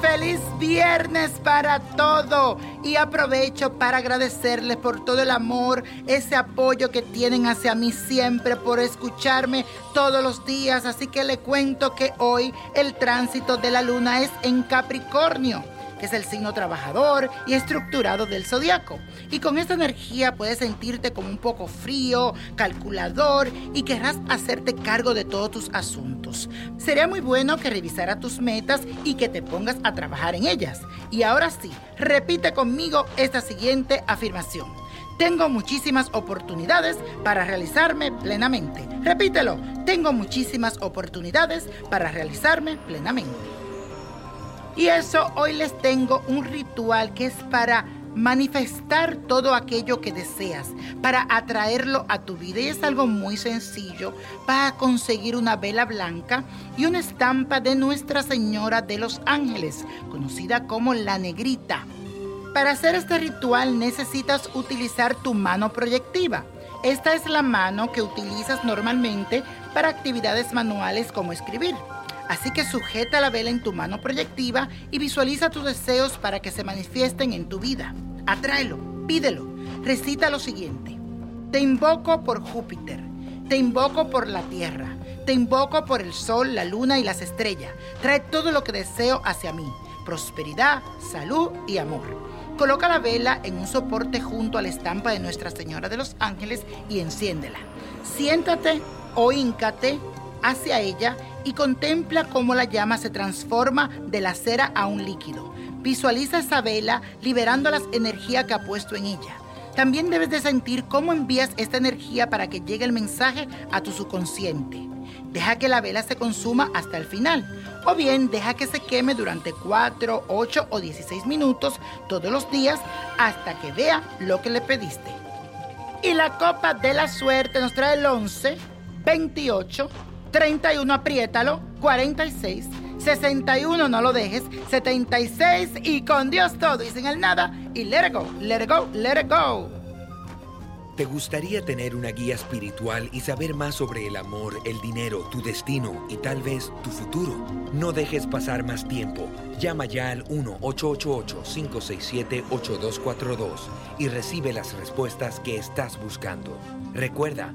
Feliz viernes para todo y aprovecho para agradecerles por todo el amor, ese apoyo que tienen hacia mí siempre, por escucharme todos los días. Así que le cuento que hoy el tránsito de la luna es en Capricornio que es el signo trabajador y estructurado del zodiaco. Y con esta energía puedes sentirte como un poco frío, calculador y querrás hacerte cargo de todos tus asuntos. Sería muy bueno que revisara tus metas y que te pongas a trabajar en ellas. Y ahora sí, repite conmigo esta siguiente afirmación. Tengo muchísimas oportunidades para realizarme plenamente. Repítelo, tengo muchísimas oportunidades para realizarme plenamente. Y eso hoy les tengo un ritual que es para manifestar todo aquello que deseas, para atraerlo a tu vida. Y es algo muy sencillo. Vas a conseguir una vela blanca y una estampa de Nuestra Señora de los Ángeles, conocida como la negrita. Para hacer este ritual necesitas utilizar tu mano proyectiva. Esta es la mano que utilizas normalmente para actividades manuales como escribir. Así que sujeta la vela en tu mano proyectiva y visualiza tus deseos para que se manifiesten en tu vida. Atráelo, pídelo. Recita lo siguiente. Te invoco por Júpiter. Te invoco por la Tierra. Te invoco por el Sol, la Luna y las estrellas. Trae todo lo que deseo hacia mí. Prosperidad, salud y amor. Coloca la vela en un soporte junto a la estampa de Nuestra Señora de los Ángeles y enciéndela. Siéntate o híncate hacia ella y contempla cómo la llama se transforma de la cera a un líquido. Visualiza esa vela liberando las energías que ha puesto en ella. También debes de sentir cómo envías esta energía para que llegue el mensaje a tu subconsciente. Deja que la vela se consuma hasta el final. O bien deja que se queme durante 4, 8 o 16 minutos todos los días hasta que vea lo que le pediste. Y la copa de la suerte nos trae el 11, 28, 31, apriétalo. 46, 61, no lo dejes. 76 y con Dios todo y sin el nada. Y let it go, let it go, let it go. ¿Te gustaría tener una guía espiritual y saber más sobre el amor, el dinero, tu destino y tal vez tu futuro? No dejes pasar más tiempo. Llama ya al 1-888-567-8242 y recibe las respuestas que estás buscando. Recuerda,